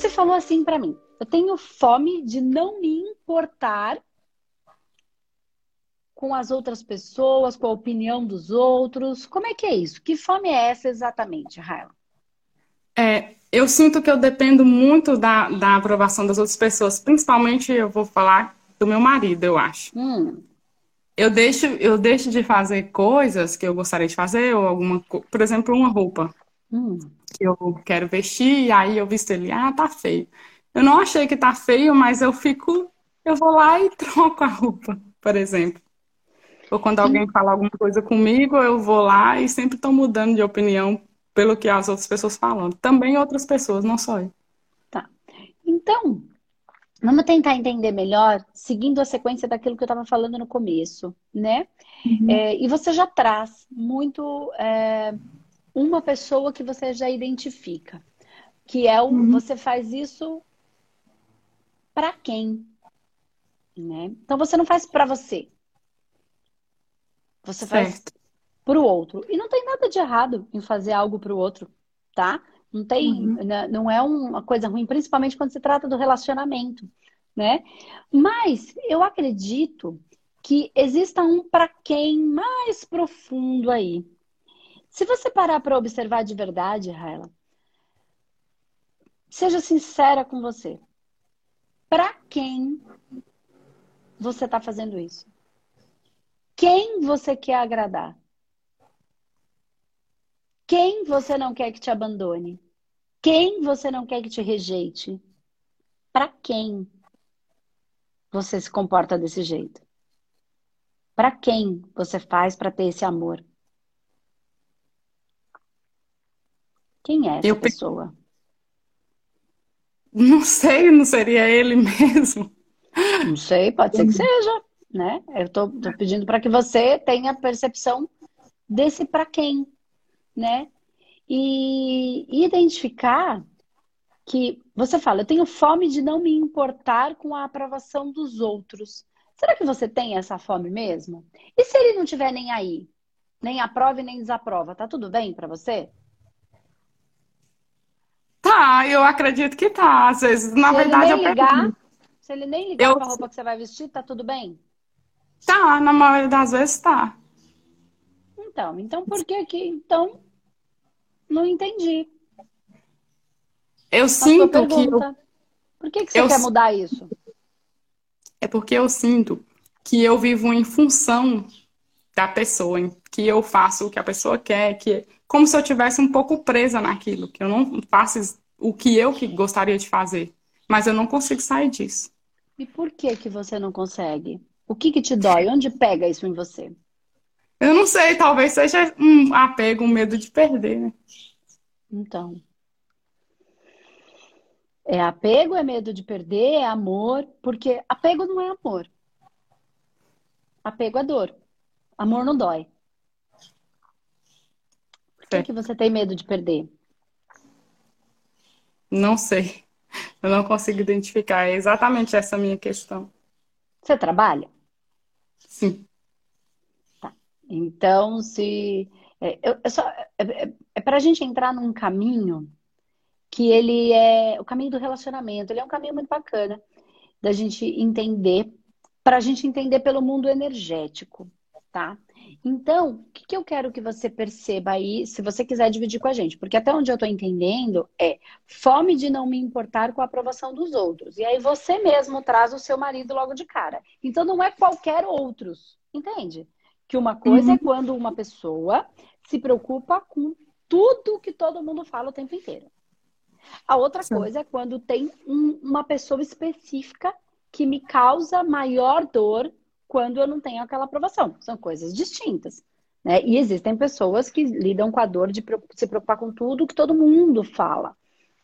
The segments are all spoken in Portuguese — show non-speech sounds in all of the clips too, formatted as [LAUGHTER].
Você falou assim para mim: eu tenho fome de não me importar com as outras pessoas, com a opinião dos outros. Como é que é isso? Que fome é essa exatamente, Raila? É, eu sinto que eu dependo muito da, da aprovação das outras pessoas, principalmente eu vou falar do meu marido, eu acho. Hum. Eu deixo, eu deixo de fazer coisas que eu gostaria de fazer, ou alguma, por exemplo, uma roupa Hum. que eu quero vestir, e aí eu visto ele, ah, tá feio. Eu não achei que tá feio, mas eu fico, eu vou lá e [LAUGHS] troco a roupa, por exemplo. Ou quando alguém fala alguma coisa comigo, eu vou lá e sempre estou mudando de opinião pelo que as outras pessoas falam. Também outras pessoas, não só eu. Tá. Então, vamos tentar entender melhor, seguindo a sequência daquilo que eu estava falando no começo, né? Uhum. É, e você já traz muito é, uma pessoa que você já identifica, que é o Uhum. você faz isso para quem, né? Então você não faz para você, você faz Certo. para o outro. E não tem nada de errado em fazer algo para o outro, tá? Não tem, Uhum. né, não é uma coisa ruim, principalmente quando se trata do relacionamento, né? Mas eu acredito que exista um para quem mais profundo aí. Se você parar para observar de verdade, Raila, seja sincera com você. Para quem você está fazendo isso? Quem você quer agradar? Quem você não quer que te abandone? Quem você não quer que te rejeite? Para quem você se comporta desse jeito? Para quem você faz para ter esse amor? Quem é essa Eu pe- pessoa? Não sei, não seria ele [LAUGHS] mesmo. Não sei, pode ser que seja, né? Eu tô, tô pedindo para que você tenha percepção desse para quem, né? E identificar que você fala, eu tenho fome de não me importar com a aprovação dos outros. Será que você tem essa fome mesmo? E se ele não tiver nem aí, nem aprova e nem desaprova, tá tudo bem para você? Tá, eu acredito que tá. Às vezes, na Se ele verdade, nem eu ligar, pergunto. se ele nem ligar Eu- para a roupa que você vai vestir, tá tudo bem? Tá, na maioria das vezes tá. Então, então por que que então não entendi? Eu sua sinto que eu. Por que que você eu quer mudar isso? É porque eu sinto que eu vivo em função da pessoa, que eu faço o que a pessoa quer, que como se eu tivesse um pouco presa naquilo, que eu não faço o que eu que gostaria de fazer, mas eu não consigo sair disso. E por que que você não consegue? O que que te dói? Onde pega isso em você? Eu não sei, talvez seja um apego, um medo de perder, né? Então, é apego, é medo de perder, é amor, porque apego não é amor. Apego é dor. Amor não dói. Por que você tem medo de perder? não sei. Eu não consigo identificar. É exatamente essa a minha questão. Você trabalha? Sim. Então, se. É, eu- só, é, é, é para a gente entrar num caminho que ele é o caminho do relacionamento. Ele é um caminho muito bacana da gente entender, para a gente entender pelo mundo energético, tá? Então, o que que eu quero que você perceba aí, se você quiser dividir com a gente? Porque até onde eu estou entendendo é fome de não me importar com a aprovação dos outros. E aí você mesmo traz o seu marido logo de cara. Então não é qualquer outros, entende? Que uma coisa é Uhum. quando uma pessoa se preocupa com tudo que todo mundo fala o tempo inteiro. A outra Sim. coisa é quando tem um- uma pessoa específica que me causa maior dor quando eu não tenho aquela aprovação. São coisas distintas. Né? E existem pessoas que lidam com a dor de se preocupar com tudo que todo mundo fala.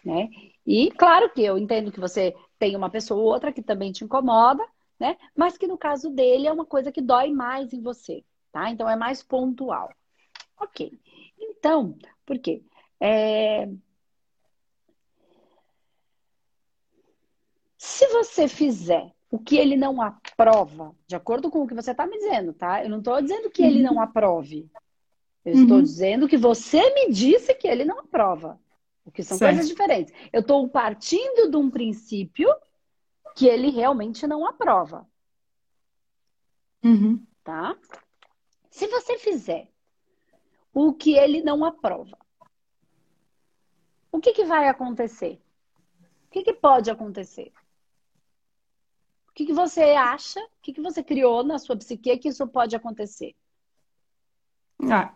Né? E claro que eu entendo que você tem uma pessoa ou outra que também te incomoda, né? mas que no caso dele é uma coisa que dói mais em você. Tá? Então é mais pontual. Ok. Então, por quê? É, Se você fizer o que ele não aprova, de acordo com o que você está me dizendo, tá? Eu não estou dizendo que ele não aprove. Eu estou Uhum. dizendo que você me disse que ele não aprova. O que são certo. coisas diferentes. Eu estou partindo de um princípio que ele realmente não aprova. Uhum. Tá? Se você fizer o que ele não aprova, o que, que vai acontecer? O que, que pode acontecer? O que, que você acha? O que, que você criou na sua psique que isso pode acontecer? Ah,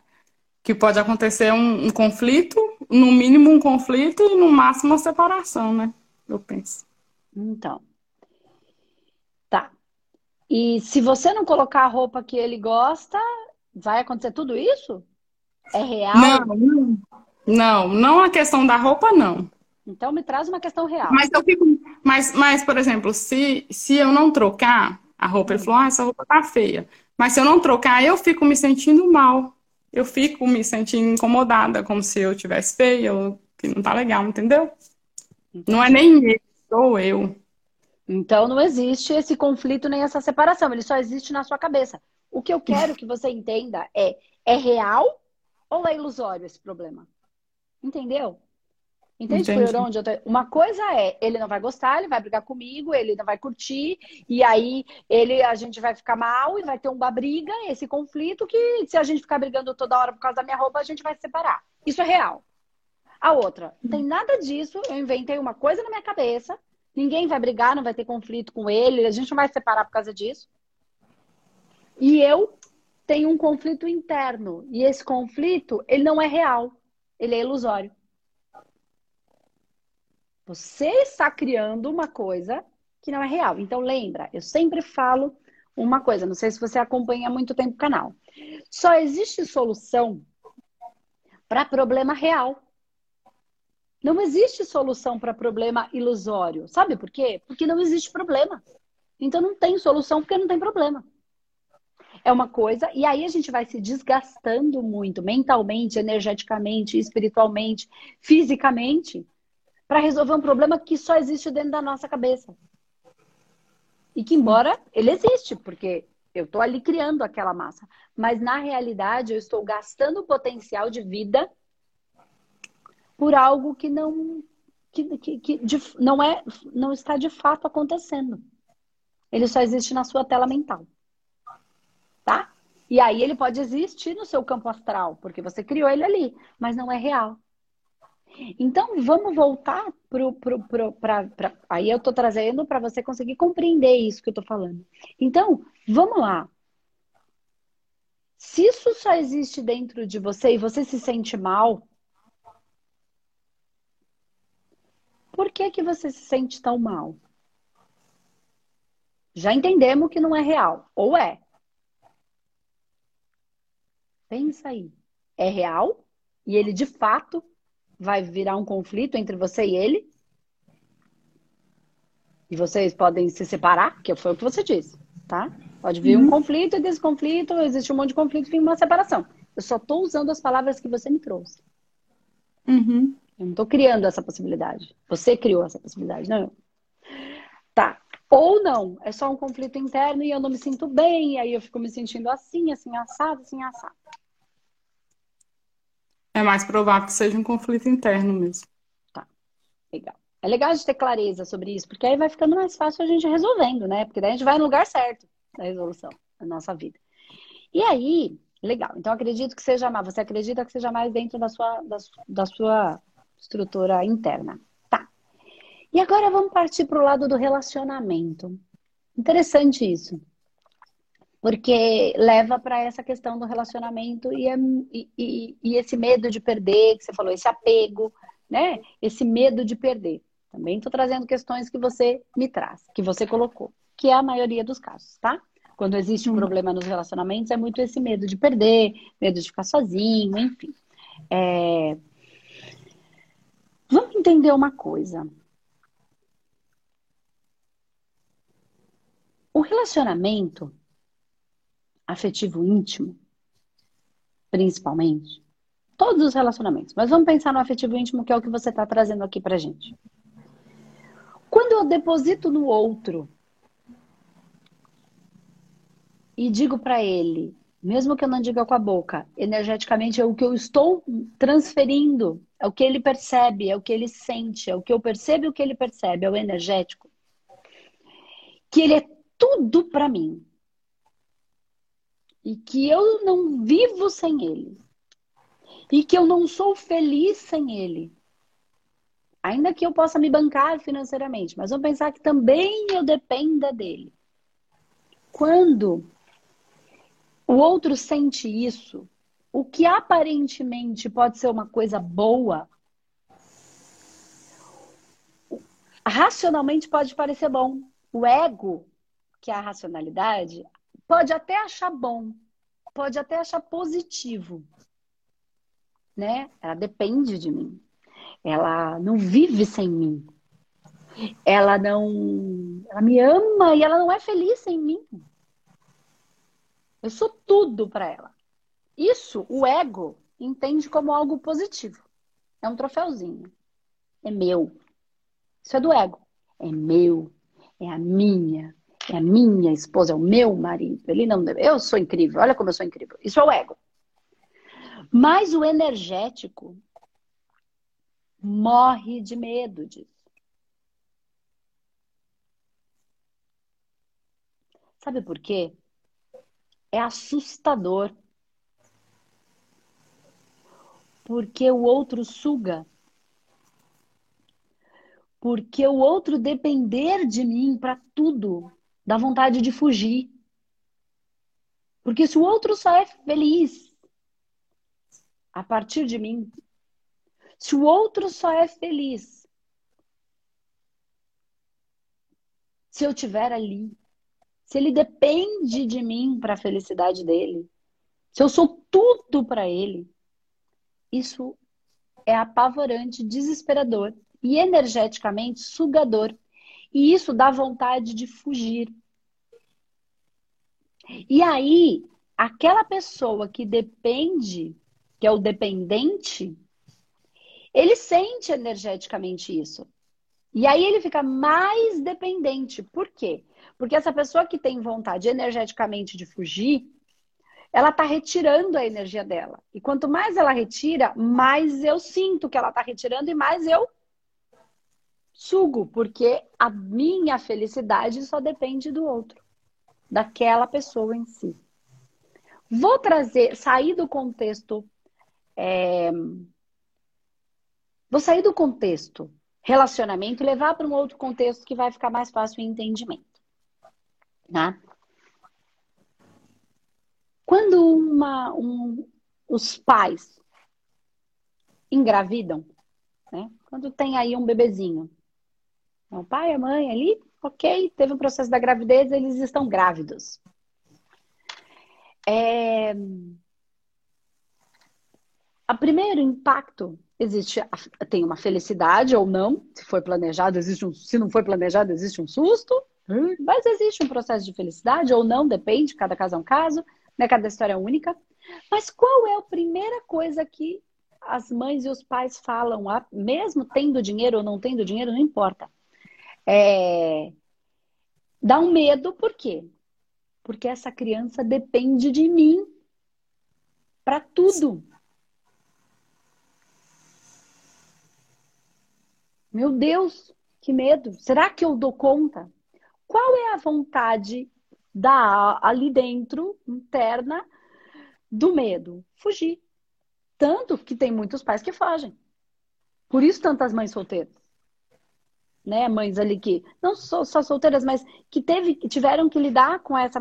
que pode acontecer um, um, conflito, no mínimo um conflito e no máximo uma separação, né? Eu penso. Então. Tá. E se você não colocar a roupa que ele gosta, vai acontecer tudo isso? É real? Não, não, não a questão da roupa, não. Então me traz uma questão real. Mas eu fico. Mas, mas por exemplo, se, se eu não trocar a roupa, ele falou, ah, essa roupa tá feia. Mas se eu não trocar, eu fico me sentindo mal. Eu fico me sentindo incomodada, como se eu tivesse feia, ou que não tá legal, entendeu? Não é nem ele, sou eu. Então não existe esse conflito nem essa separação, ele só existe na sua cabeça. O que eu quero que você entenda é: é real ou é ilusório esse problema? Entendeu? Entende por onde eu tô? Uma coisa é, ele não vai gostar, ele vai brigar comigo, ele não vai curtir, e aí ele, a gente vai ficar mal e vai ter uma briga, esse conflito que se a gente ficar brigando toda hora por causa da minha roupa, a gente vai se separar. Isso é real. A outra, não tem nada disso, eu inventei uma coisa na minha cabeça, ninguém vai brigar, não vai ter conflito com ele, a gente não vai se separar por causa disso. E eu tenho um conflito interno, e esse conflito, ele não é real, ele é ilusório. Você está criando uma coisa que não é real. Então, lembra, eu sempre falo uma coisa, não sei se você acompanha há muito tempo o canal. Só existe solução para problema real. Não existe solução para problema ilusório. Sabe por quê? Porque não existe problema. Então não tem solução porque não tem problema. É uma coisa, e aí a gente vai se desgastando muito mentalmente, energeticamente, espiritualmente, fisicamente, para resolver um problema que só existe dentro da nossa cabeça. E que, embora ele existe, porque eu estou ali criando aquela massa, mas na realidade eu estou gastando o potencial de vida por algo que não que, que, que de, não é não está de fato acontecendo. Ele só existe na sua tela mental. Tá? E aí ele pode existir no seu campo astral, porque você criou ele ali, mas não é real. Então, vamos voltar para. Aí eu estou trazendo para você conseguir compreender isso que eu estou falando. Então, vamos lá. Se isso só existe dentro de você e você se sente mal, por que, que você se sente tão mal? Já entendemos que não é real. Ou é? Pensa aí. É real? E ele de fato vai virar um conflito entre você e ele. E vocês podem se separar, que foi o que você disse, tá? Pode vir uhum. um conflito e desse conflito existe um monte de conflito e uma separação. Eu só estou usando as palavras que você me trouxe. Uhum. Eu não estou criando essa possibilidade. Você criou essa possibilidade, não eu. Tá. Ou não, é só um conflito interno e eu não me sinto bem, e aí eu fico me sentindo assim, assim, assado, assim, assado. É mais provável que seja um conflito interno mesmo. Tá, legal. É legal a gente ter clareza sobre isso, porque aí vai ficando mais fácil a gente resolvendo, né? Porque daí a gente vai no lugar certo da resolução da nossa vida. E aí, legal. Então, acredito que seja mais. Você acredita que seja mais dentro da sua, da, da sua estrutura interna. Tá. E agora vamos partir para o lado do relacionamento. Interessante isso porque leva para essa questão do relacionamento e, é, e, e, esse medo de perder, que você falou, esse apego, né? Esse medo de perder. Também estou trazendo questões que você me traz, que você colocou, que é a maioria dos casos, tá? Quando existe um hum. problema nos relacionamentos, é muito esse medo de perder, medo de ficar sozinho, enfim. É... Vamos entender uma coisa. O relacionamento afetivo íntimo, principalmente, todos os relacionamentos, mas vamos pensar no afetivo íntimo, que é o que você está trazendo aqui pra gente. Quando eu deposito no outro e digo para ele, mesmo que eu não diga com a boca, energeticamente é o que eu estou transferindo, é o que ele percebe, é o que ele sente, é o que eu percebo e o que ele percebe, é o energético. Que ele é tudo para mim. E que eu não vivo sem ele. E que eu não sou feliz sem ele. Ainda que eu possa me bancar financeiramente, mas vamos pensar que também eu dependa dele. Quando o outro sente isso, o que aparentemente pode ser uma coisa boa, racionalmente pode parecer bom. O ego, que é a racionalidade, pode até achar bom, pode até achar positivo, né? Ela depende de mim. Ela não vive sem mim. Ela não, ela me ama e ela não é feliz sem mim. Eu sou tudo para ela. Isso o ego entende como algo positivo. É um troféuzinho. É meu. Isso é do ego. É meu. É a minha. É a minha esposa, é o meu marido. Ele não deve. Eu sou incrível. Olha como eu sou incrível. Isso é o ego. Mas o energético morre de medo disso. Sabe por quê? é assustador. Porque o outro suga. Porque o outro depender de mim para tudo, dá vontade de fugir. Porque se o outro só é feliz a partir de mim, se o outro só é feliz se eu estiver ali, se ele depende de mim para a felicidade dele, se eu sou tudo para ele, isso é apavorante, desesperador e energeticamente sugador. E isso dá vontade de fugir. E aí, aquela pessoa que depende, que é o dependente, ele sente energeticamente isso. E aí ele fica mais dependente. Por quê? Porque essa pessoa que tem vontade energeticamente de fugir, ela está retirando a energia dela. E quanto mais ela retira, mais eu sinto que ela está retirando e mais eu sugo, porque a minha felicidade só depende do outro, daquela pessoa em si. Vou trazer, sair do contexto. É... Vou sair do contexto relacionamento e levar para um outro contexto que vai ficar mais fácil o entendimento né? Quando uma, um, os pais engravidam, né? Quando tem aí um bebezinho, o pai, a mãe ali, ok, teve o um processo da gravidez, eles estão grávidos. É... O primeiro impacto existe, tem uma felicidade ou não, se foi planejado, existe um, se não foi planejado, existe um susto, mas existe um processo de felicidade ou não, depende, cada caso é um caso, né? cada história é única. Mas qual é a primeira coisa que as mães e os pais falam, mesmo tendo dinheiro ou não tendo dinheiro, não importa. É... Dá um medo, por quê? Porque essa criança depende de mim para tudo. Meu Deus, que medo. Será que eu dou conta? Qual é a vontade da ali dentro, interna, do medo? Fugir. Tanto que tem muitos pais que fogem. Por isso tantas mães solteiras. Né, mães ali que não só, só solteiras, mas que teve, que tiveram que lidar com essa,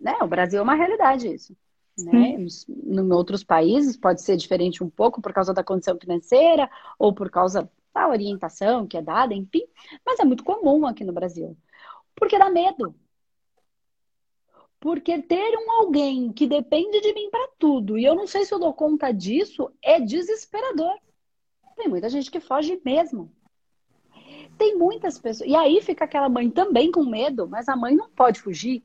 né? O Brasil é uma realidade isso, né? Em outros países pode ser diferente um pouco por causa da condição financeira ou por causa da orientação que é dada, enfim, mas é muito comum aqui no Brasil. Porque dá medo. Porque ter um alguém que depende de mim para tudo, e eu não sei se eu dou conta disso, é desesperador. Tem muita gente que foge mesmo. Tem muitas pessoas. E aí fica aquela mãe também com medo, mas a mãe não pode fugir.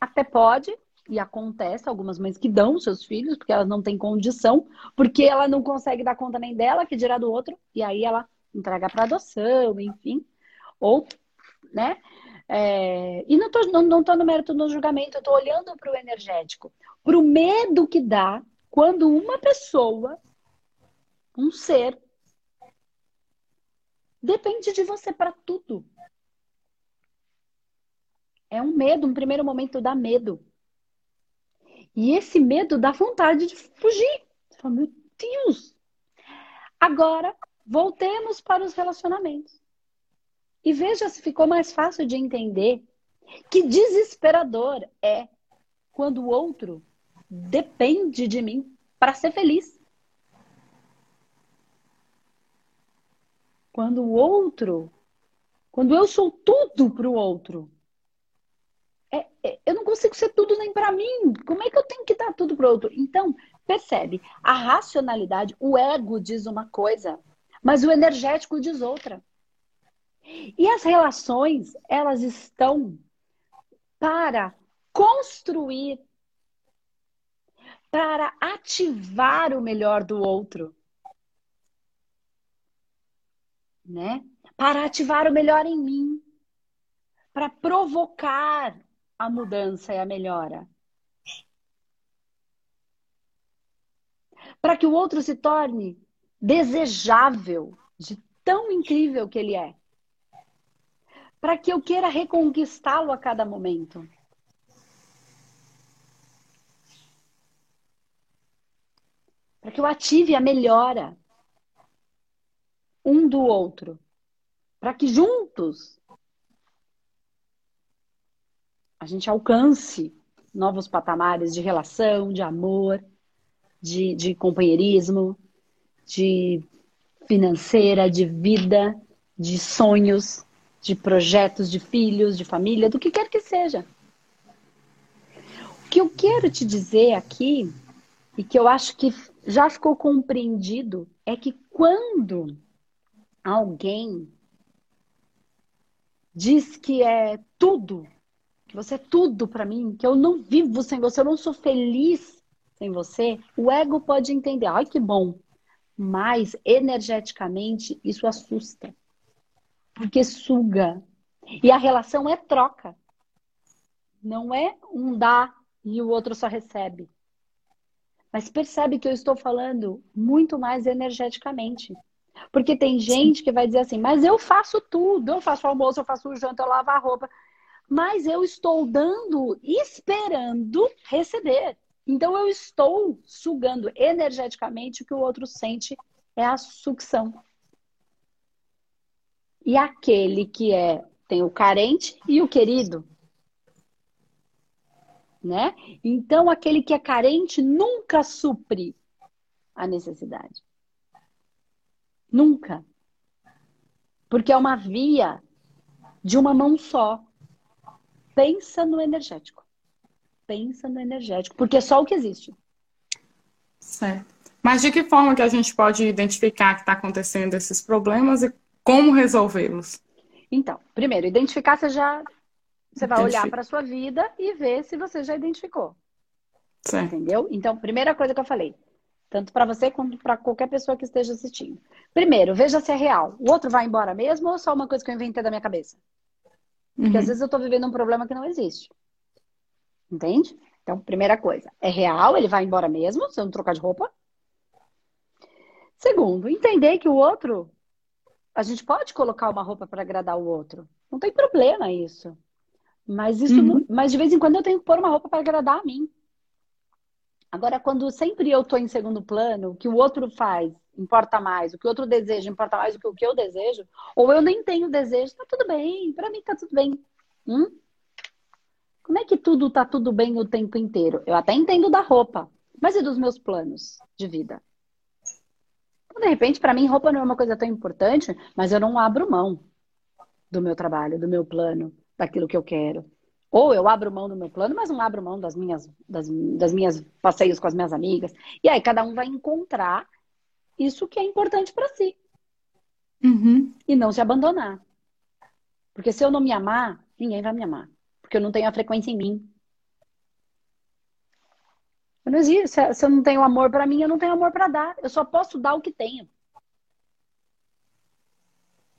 Até pode, e acontece algumas mães que dão seus filhos, porque elas não têm condição, porque ela não consegue dar conta nem dela, que dirá do outro, e aí ela entrega para adoção, enfim. Ou, né? É, e não estou não, não tô no mérito do julgamento, eu estou olhando para o energético, para o medo que dá quando uma pessoa, um ser, depende de você para tudo. É um medo, um primeiro momento dá medo. E esse medo dá vontade de fugir. Você fala, meu Deus! Agora, voltemos para os relacionamentos. E veja se ficou mais fácil de entender que desesperador é quando o outro depende de mim para ser feliz. Quando o outro, quando eu sou tudo para o outro, é, é, eu não consigo ser tudo nem para mim. Como é que eu tenho que dar tudo para o outro? Então, percebe, a racionalidade, o ego diz uma coisa, mas o energético diz outra. E as relações, elas estão para construir, para ativar o melhor do outro. Né? Para ativar o melhor em mim. Para provocar a mudança e a melhora. Para que o outro se torne desejável de tão incrível que ele é. Para que eu queira reconquistá-lo a cada momento. Para que eu ative a melhora um do outro. Para que juntos a gente alcance novos patamares de relação, de amor, de, de companheirismo, de financeira, de vida, de sonhos, de projetos, de filhos, de família, do que quer que seja. O que eu quero te dizer aqui, e que eu acho que já ficou compreendido, é que quando alguém diz que é tudo, que você é tudo para mim, que eu não vivo sem você, eu não sou feliz sem você, o ego pode entender, ai que bom, mas energeticamente isso assusta. Porque suga. E a relação é troca. Não é um dá e o outro só recebe. Mas percebe que eu estou falando muito mais energeticamente. Porque tem gente que vai dizer assim, mas eu faço tudo, eu faço o almoço, eu faço o janta, eu lavo a roupa. Mas eu estou dando, esperando receber. Então eu estou sugando energeticamente o que o outro sente é a sucção. E aquele que é tem o carente e o querido, né? Então aquele que é carente nunca supre a necessidade. Nunca. Porque é uma via de uma mão só. Pensa no energético pensa no energético, porque é só o que existe. Certo. Mas de que forma que a gente pode identificar que está acontecendo esses problemas e como resolvê-los? Então, primeiro, identificar você já você vai olhar para a sua vida e ver se você já identificou. Certo. Entendeu? Então, primeira coisa que eu falei, tanto para você quanto para qualquer pessoa que esteja assistindo. Primeiro, veja se é real. O outro vai embora mesmo ou só uma coisa que eu inventei da minha cabeça? Porque uhum. às vezes eu estou vivendo um problema que não existe. Entende? Então, primeira coisa, é real, ele vai embora mesmo, se eu não trocar de roupa. Segundo, entender que o outro, a gente pode colocar uma roupa para agradar o outro. Não tem problema isso. Mas isso, uhum. mas de vez em quando eu tenho que pôr uma roupa para agradar a mim. Agora, quando sempre eu estou em segundo plano, o que o outro faz importa mais, o que o outro deseja importa mais do que o que eu desejo, ou eu nem tenho desejo, tá tudo bem, para mim tá tudo bem. Hum? Como é que tudo tá tudo bem o tempo inteiro? Eu até entendo da roupa, mas e dos meus planos de vida? Então, de repente, para mim, roupa não é uma coisa tão importante, mas eu não abro mão do meu trabalho, do meu plano, daquilo que eu quero. Ou eu abro mão do meu plano, mas não abro mão das minhas, das, das minhas passeios com as minhas amigas. E aí cada um vai encontrar isso que é importante para si. Uhum. E não se abandonar. Porque se eu não me amar, ninguém vai me amar porque eu não tenho a frequência em mim. Eu não existe. Se eu não tenho amor para mim, eu não tenho amor para dar. Eu só posso dar o que tenho.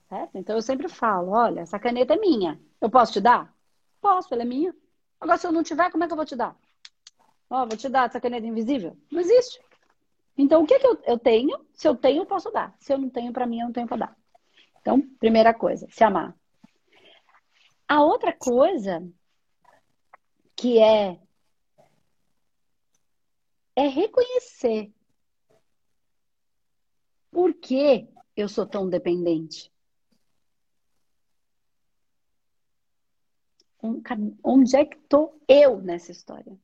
Certo? Então eu sempre falo, olha, essa caneta é minha. Eu posso te dar? Posso, ela é minha. Agora, se eu não tiver, como é que eu vou te dar? Ó, oh, vou te dar essa caneta invisível? Não existe. Então, o que, que eu, eu tenho? Se eu tenho, eu posso dar. Se eu não tenho, para mim, eu não tenho para dar. Então, primeira coisa, se amar. A outra coisa que é é reconhecer por que eu sou tão dependente. Onde é que estou eu nessa história?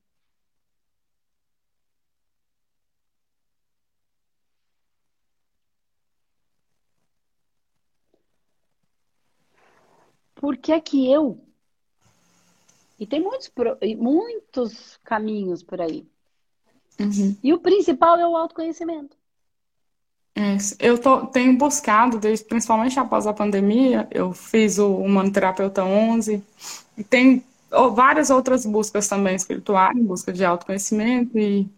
Por que é que eu? E tem muitos, muitos caminhos por aí. Uhum. E o principal é o autoconhecimento. É, eu tô, tenho buscado, desde, principalmente após a pandemia, eu fiz o Humano Terapeuta 11, e tem várias outras buscas também espirituais, busca de autoconhecimento e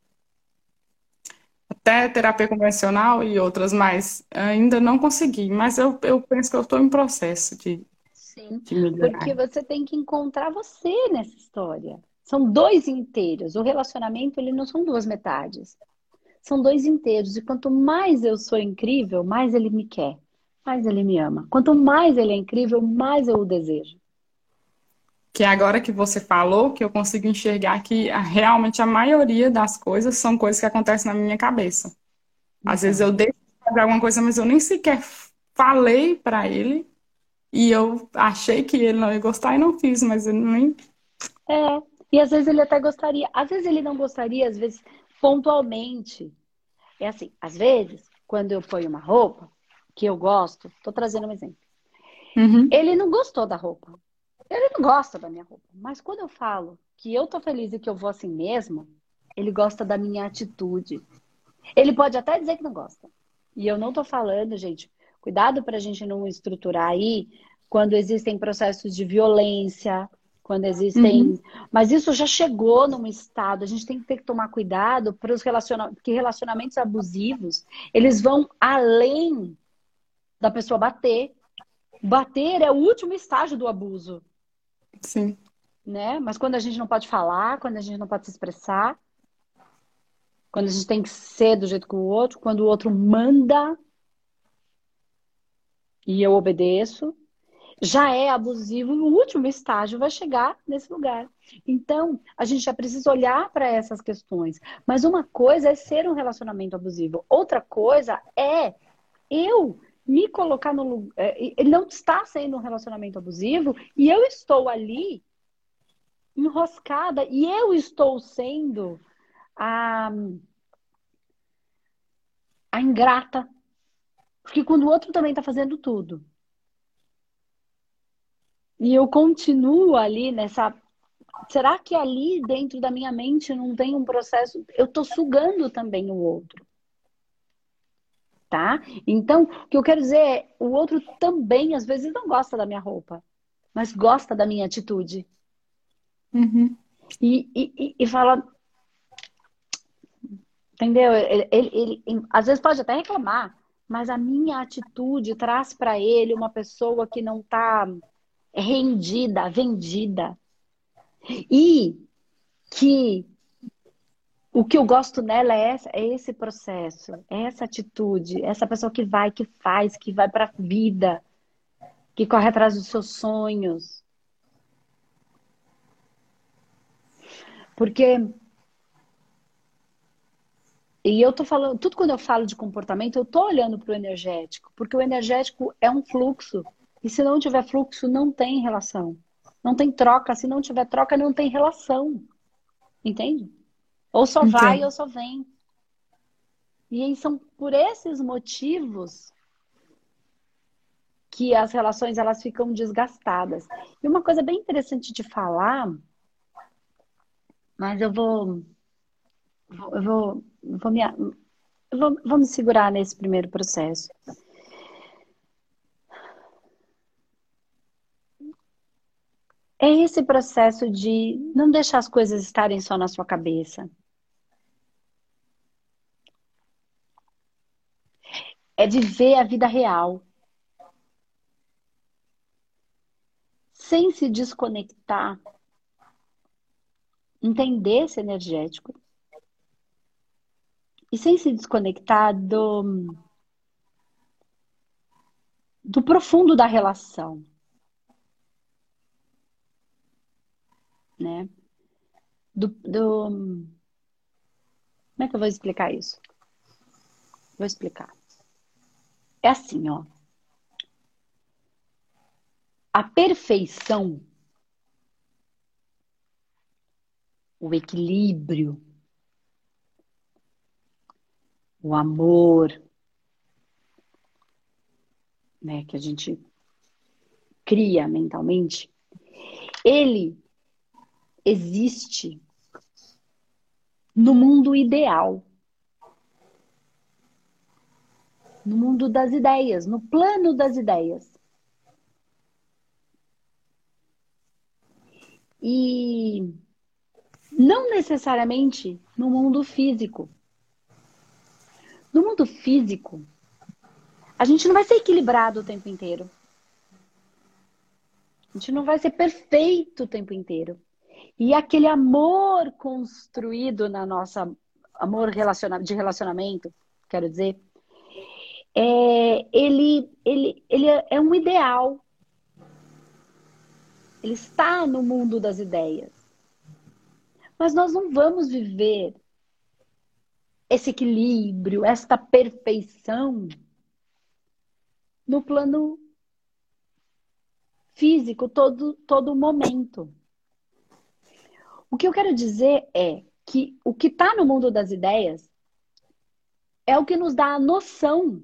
até terapia convencional e outras, mas ainda não consegui. Mas eu, eu penso que eu estou em processo de, Sim, de. Porque você tem que encontrar você nessa história. São dois inteiros. O relacionamento, ele não são duas metades são dois inteiros. E quanto mais eu sou incrível, mais ele me quer, mais ele me ama. Quanto mais ele é incrível, mais eu o desejo. Que agora que você falou, que eu consigo enxergar que realmente a maioria das coisas são coisas que acontecem na minha cabeça. Às vezes eu deixo de fazer alguma coisa, mas eu nem sequer falei para ele e eu achei que ele não ia gostar e não fiz, mas ele nem. É, e às vezes ele até gostaria, às vezes ele não gostaria, às vezes pontualmente. É assim, às vezes, quando eu ponho uma roupa que eu gosto, tô trazendo um exemplo. Uhum. Ele não gostou da roupa. Ele não gosta da minha roupa. Mas quando eu falo que eu tô feliz e que eu vou assim mesmo, ele gosta da minha atitude. Ele pode até dizer que não gosta. E eu não tô falando, gente, cuidado pra gente não estruturar aí quando existem processos de violência, quando existem. Uhum. Mas isso já chegou num estado, a gente tem que ter que tomar cuidado para os relacionamentos, porque relacionamentos abusivos, eles vão além da pessoa bater. Bater é o último estágio do abuso. Sim. Né? Mas quando a gente não pode falar, quando a gente não pode se expressar, quando a gente tem que ser do jeito que o outro, quando o outro manda e eu obedeço, já é abusivo, o último estágio vai chegar nesse lugar. Então, a gente já precisa olhar para essas questões. Mas uma coisa é ser um relacionamento abusivo, outra coisa é eu me colocar no lugar. É, ele não está sendo um relacionamento abusivo e eu estou ali enroscada e eu estou sendo a, a ingrata. Porque quando o outro também está fazendo tudo e eu continuo ali nessa. Será que ali dentro da minha mente não tem um processo? Eu estou sugando também o outro. Tá? Então, o que eu quero dizer é: o outro também, às vezes, não gosta da minha roupa, mas gosta da minha atitude. Uhum. E, e, e fala. Entendeu? Ele, ele, ele, às vezes pode até reclamar, mas a minha atitude traz para ele uma pessoa que não está rendida, vendida. E que o que eu gosto nela é, é esse processo, é essa atitude, essa pessoa que vai, que faz, que vai para a vida, que corre atrás dos seus sonhos. Porque e eu tô falando, tudo quando eu falo de comportamento, eu tô olhando para o energético, porque o energético é um fluxo. E se não tiver fluxo, não tem relação. Não tem troca. Se não tiver troca, não tem relação. Entende? Ou só Entendo. vai ou só vem. E aí são por esses motivos que as relações elas ficam desgastadas. E uma coisa bem interessante de falar, mas eu vou eu vou, vou me eu vou, vou me segurar nesse primeiro processo. É esse processo de não deixar as coisas estarem só na sua cabeça. É de ver a vida real. sem se desconectar, entender esse energético e sem se desconectar do, do profundo da relação. Né? Do, do... Como é que eu vou explicar isso? Vou explicar. É assim, ó. A perfeição, o equilíbrio, o amor, né, que a gente cria mentalmente, ele existe no mundo ideal. No mundo das ideias, no plano das ideias. E não necessariamente no mundo físico. No mundo físico, a gente não vai ser equilibrado o tempo inteiro. A gente não vai ser perfeito o tempo inteiro. E aquele amor construído na nossa amor relaciona, de relacionamento, quero dizer, é, ele, ele, ele é um ideal. Ele está no mundo das ideias. Mas nós não vamos viver esse equilíbrio, esta perfeição no plano físico todo todo momento. O que eu quero dizer é que o que está no mundo das ideias é o que nos dá a noção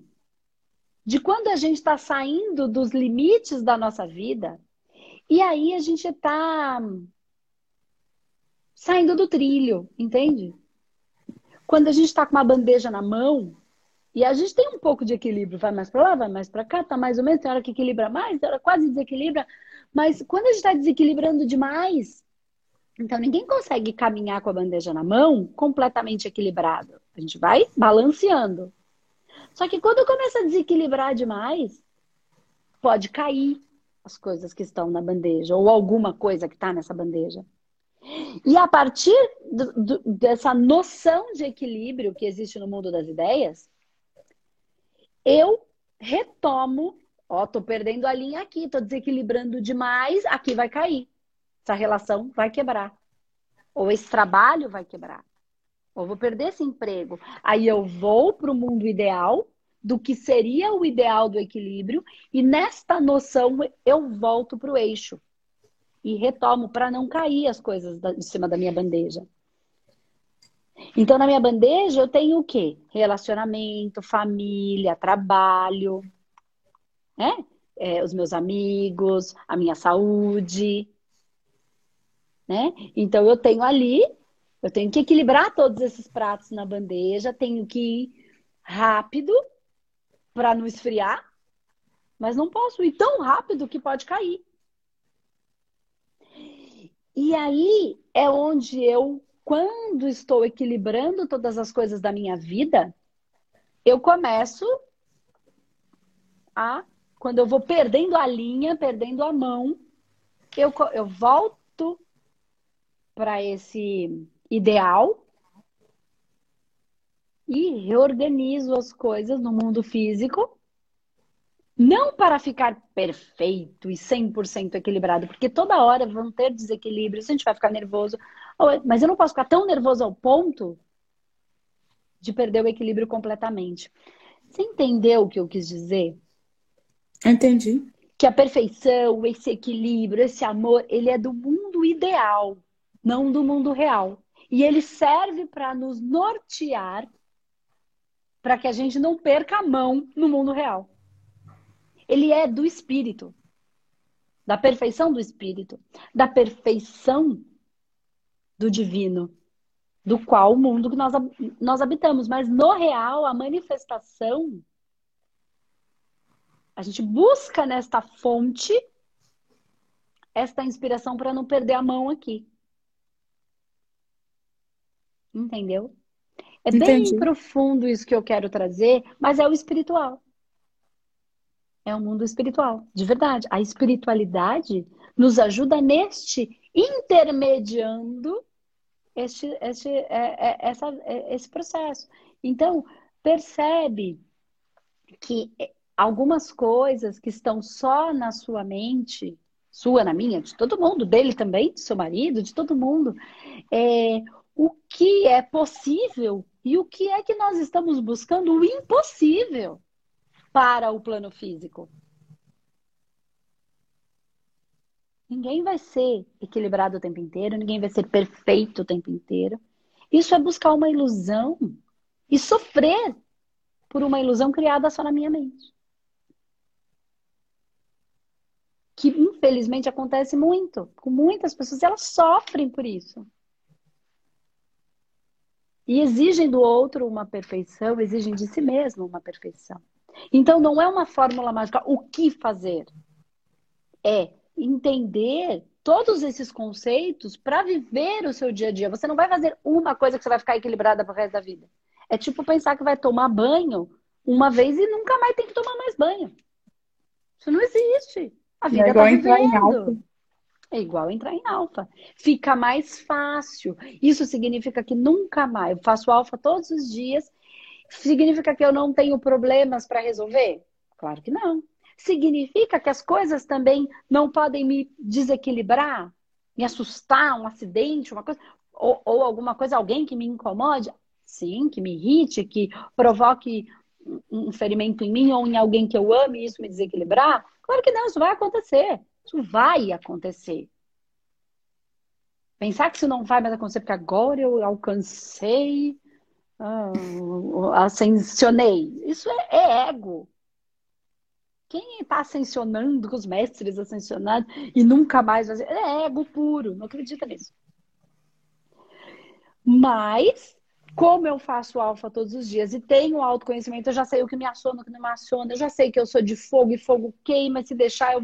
de quando a gente está saindo dos limites da nossa vida e aí a gente está saindo do trilho, entende? Quando a gente está com uma bandeja na mão e a gente tem um pouco de equilíbrio, vai mais para lá, vai mais para cá, tá mais ou menos, tem hora que equilibra mais, tem hora quase desequilibra, mas quando a gente está desequilibrando demais, então ninguém consegue caminhar com a bandeja na mão completamente equilibrado. A gente vai balanceando. Só que quando começa a desequilibrar demais, pode cair as coisas que estão na bandeja, ou alguma coisa que está nessa bandeja. E a partir do, do, dessa noção de equilíbrio que existe no mundo das ideias, eu retomo, ó, tô perdendo a linha aqui, tô desequilibrando demais, aqui vai cair. Essa relação vai quebrar. Ou esse trabalho vai quebrar. Ou vou perder esse emprego. Aí eu vou para o mundo ideal, do que seria o ideal do equilíbrio, e nesta noção eu volto para o eixo e retomo para não cair as coisas de cima da minha bandeja. Então, na minha bandeja, eu tenho o quê? Relacionamento, família, trabalho, né? É, os meus amigos, a minha saúde, né? Então, eu tenho ali, eu tenho que equilibrar todos esses pratos na bandeja, tenho que ir rápido para não esfriar, mas não posso ir tão rápido que pode cair. E aí é onde eu quando estou equilibrando todas as coisas da minha vida, eu começo a. Quando eu vou perdendo a linha, perdendo a mão, eu, eu volto para esse ideal e reorganizo as coisas no mundo físico, não para ficar perfeito e 100% equilibrado, porque toda hora vão ter desequilíbrios, a gente vai ficar nervoso, mas eu não posso ficar tão nervoso ao ponto de perder o equilíbrio completamente. Você entendeu o que eu quis dizer? Entendi. Que a perfeição, esse equilíbrio, esse amor, ele é do mundo ideal, não do mundo real. E ele serve para nos nortear para que a gente não perca a mão no mundo real. Ele é do espírito, da perfeição do espírito, da perfeição do divino, do qual o mundo que nós, nós habitamos. Mas no real, a manifestação, a gente busca nesta fonte esta inspiração para não perder a mão aqui. Entendeu? É Entendi. bem profundo isso que eu quero trazer, mas é o espiritual. É o mundo espiritual, de verdade. A espiritualidade nos ajuda neste intermediando este, este, é, é, essa, é, esse processo. Então, percebe que algumas coisas que estão só na sua mente, sua, na minha, de todo mundo, dele também, do seu marido, de todo mundo, é, o que é possível e o que é que nós estamos buscando o impossível para o plano físico. Ninguém vai ser equilibrado o tempo inteiro, ninguém vai ser perfeito o tempo inteiro. Isso é buscar uma ilusão e sofrer por uma ilusão criada só na minha mente. Que infelizmente acontece muito com muitas pessoas, elas sofrem por isso. E exigem do outro uma perfeição, exigem de si mesmo uma perfeição. Então não é uma fórmula mágica o que fazer. É entender todos esses conceitos para viver o seu dia a dia. Você não vai fazer uma coisa que você vai ficar equilibrada pro resto da vida. É tipo pensar que vai tomar banho uma vez e nunca mais tem que tomar mais banho. Isso não existe. A vida é tá vivendo. É igual entrar em alfa. Fica mais fácil. Isso significa que nunca mais. Eu faço alfa todos os dias. Significa que eu não tenho problemas para resolver? Claro que não. Significa que as coisas também não podem me desequilibrar, me assustar, um acidente, uma coisa, ou, ou alguma coisa, alguém que me incomode? Sim, que me irrite, que provoque um ferimento em mim ou em alguém que eu ame e isso me desequilibrar? Claro que não, isso vai acontecer. Isso vai acontecer. Pensar que isso não vai mais acontecer porque agora eu alcancei, uh, ascensionei. Isso é, é ego. Quem está ascensionando com os mestres ascensionados e nunca mais vai é ego puro, não acredita nisso. Mas, como eu faço alfa todos os dias e tenho autoconhecimento, eu já sei o que me aciona, o que não me aciona, eu já sei que eu sou de fogo e fogo queima, se deixar eu,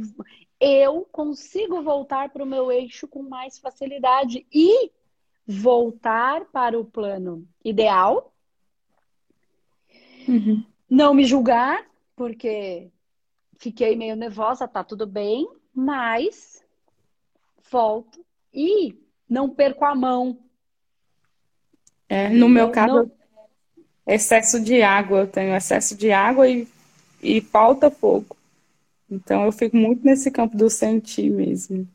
eu consigo voltar para o meu eixo com mais facilidade e voltar para o plano ideal. Uhum. Não me julgar, porque fiquei meio nervosa, tá tudo bem, mas volto e não perco a mão. É, no meu caso, não... excesso de água, eu tenho excesso de água e, e falta fogo. Então eu fico muito nesse campo do sentir mesmo.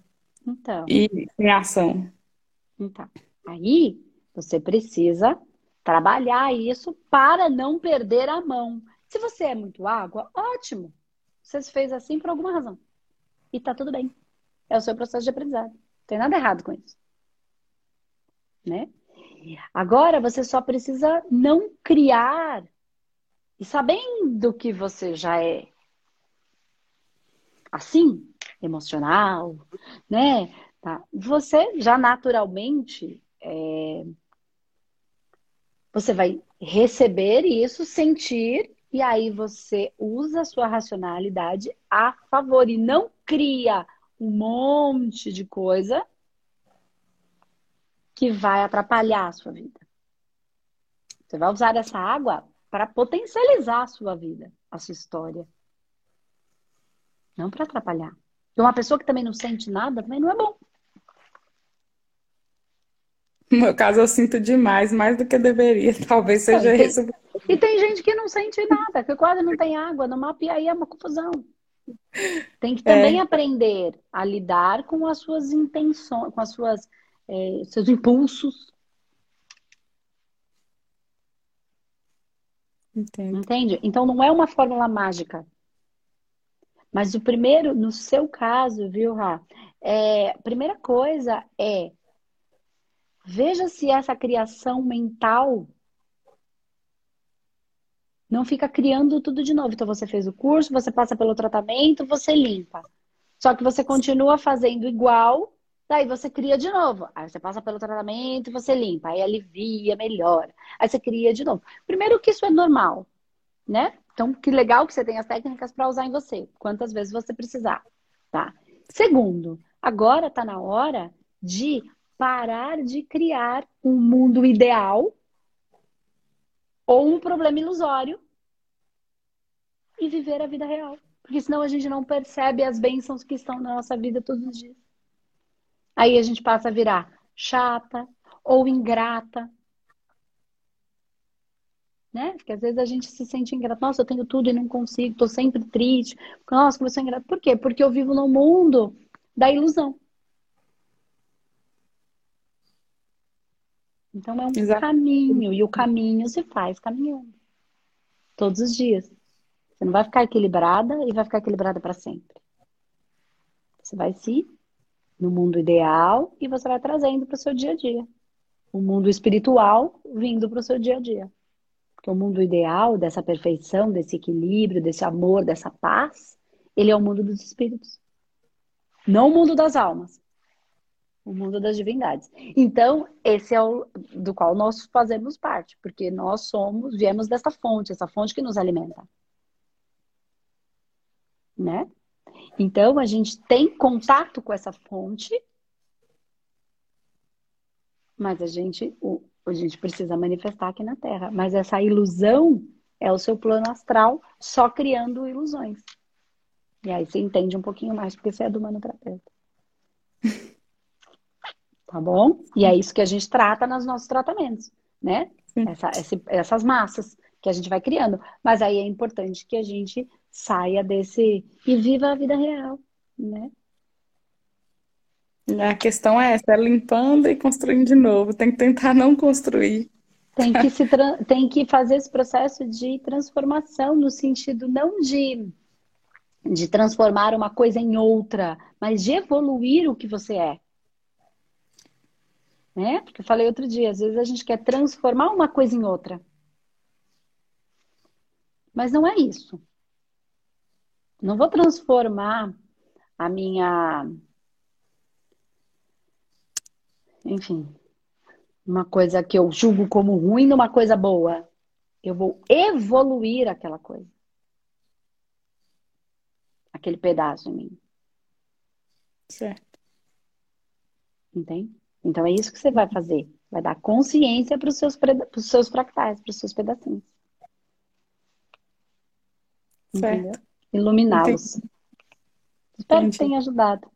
Então. E em ação. Então, aí você precisa trabalhar isso para não perder a mão. Se você é muito água, ótimo. Você fez assim por alguma razão. E tá tudo bem. É o seu processo de aprendizado. Não tem nada errado com isso. Né? Agora você só precisa não criar. E sabendo que você já é assim, emocional, né? Tá? Você já naturalmente é... você vai receber isso, sentir e aí você usa a sua racionalidade a favor e não cria um monte de coisa que vai atrapalhar a sua vida. Você vai usar essa água para potencializar a sua vida, a sua história. Não para atrapalhar. E uma pessoa que também não sente nada também não é bom. No meu caso, eu sinto demais, mais do que deveria. [LAUGHS] Talvez seja tem, isso. E tem gente que não sente nada, que quase não tem água no mapa, e aí é uma confusão. Tem que também é. aprender a lidar com as suas intenções, com as suas é, seus impulsos. Entendo. Entende? Então não é uma fórmula mágica. Mas o primeiro, no seu caso, viu, Rá? É, primeira coisa é Veja se essa criação mental não fica criando tudo de novo. Então você fez o curso, você passa pelo tratamento, você limpa. Só que você continua fazendo igual, daí você cria de novo. Aí você passa pelo tratamento, você limpa, aí alivia, melhora. Aí você cria de novo. Primeiro que isso é normal, né? Então, que legal que você tem as técnicas para usar em você, quantas vezes você precisar, tá? Segundo, agora está na hora de parar de criar um mundo ideal ou um problema ilusório e viver a vida real. Porque senão a gente não percebe as bênçãos que estão na nossa vida todos os dias. Aí a gente passa a virar chata ou ingrata. Né? Porque às vezes a gente se sente ingrato. Nossa, eu tenho tudo e não consigo, tô sempre triste. Nossa, como eu sou ingrato. Por quê? Porque eu vivo no mundo da ilusão. Então é um Exato. caminho, e o caminho se faz caminhando. Todos os dias. Você não vai ficar equilibrada e vai ficar equilibrada para sempre. Você vai se no mundo ideal e você vai trazendo para o seu dia a dia. O mundo espiritual vindo para o seu dia a dia. Porque o mundo ideal dessa perfeição, desse equilíbrio, desse amor, dessa paz, ele é o mundo dos espíritos. Não o mundo das almas o mundo das divindades. Então, esse é o do qual nós fazemos parte, porque nós somos, viemos dessa fonte, essa fonte que nos alimenta. Né? Então, a gente tem contato com essa fonte, mas a gente, a gente precisa manifestar aqui na Terra. Mas essa ilusão é o seu plano astral só criando ilusões. E aí você entende um pouquinho mais, porque você é do manoterapeuta. [LAUGHS] tá bom? E é isso que a gente trata nos nossos tratamentos, né? Essa, esse, essas massas que a gente vai criando. Mas aí é importante que a gente saia desse e viva a vida real, né? A questão é essa, é limpando e construindo de novo. Tem que tentar não construir. Tem que, se tem que fazer esse processo de transformação no sentido não de, de transformar uma coisa em outra, mas de evoluir o que você é né? Porque eu falei outro dia, às vezes a gente quer transformar uma coisa em outra. Mas não é isso. Não vou transformar a minha. Enfim, uma coisa que eu julgo como ruim numa coisa boa. Eu vou evoluir aquela coisa. Aquele pedaço em mim. Certo. Entende? Então é isso que você vai fazer. Vai dar consciência para os seus, os seus fractais, para os seus pedacinhos. Entendeu? Iluminá-los. Espero que tenha ajudado.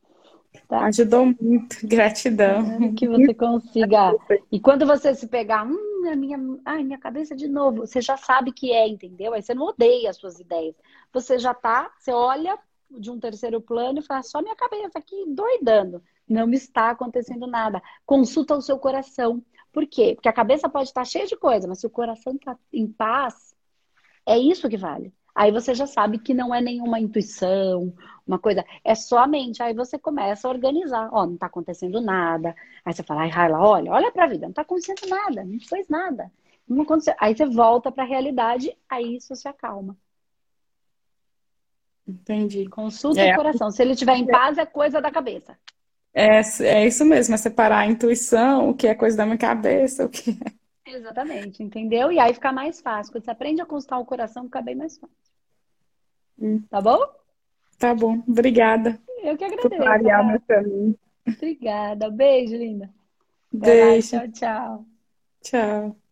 Tá? Ajudou muito, gratidão. Que você consiga. [LAUGHS] E quando você se pegar, hum, a minha, ai, minha cabeça de novo, você já sabe que é, entendeu? Aí você não odeia as suas ideias. Você já tá, você olha de um terceiro plano e fala, só minha cabeça aqui doidando não está acontecendo nada. Consulta o seu coração. Por quê? Porque a cabeça pode estar cheia de coisa, mas se o coração está em paz, é isso que vale. Aí você já sabe que não é nenhuma intuição, uma coisa, é só a mente. Aí você começa a organizar. Ó, não está acontecendo nada. Aí você fala, ai, Raila, olha, olha para a vida, não está acontecendo nada, não fez nada. Não aconteceu. Aí você volta para a realidade, aí isso se acalma. Entendi. Consulta é. o coração. Se ele estiver em paz, é coisa da cabeça. É, é isso mesmo, é separar a intuição, o que é coisa da minha cabeça, o que é. Exatamente, entendeu? E aí fica mais fácil. Quando você aprende a consultar o coração, fica bem mais fácil. Hum. Tá bom? Tá bom, obrigada. Eu que agradeço. Por meu caminho. Obrigada. Beijo, linda. Beijo. Tchau, tchau. Tchau.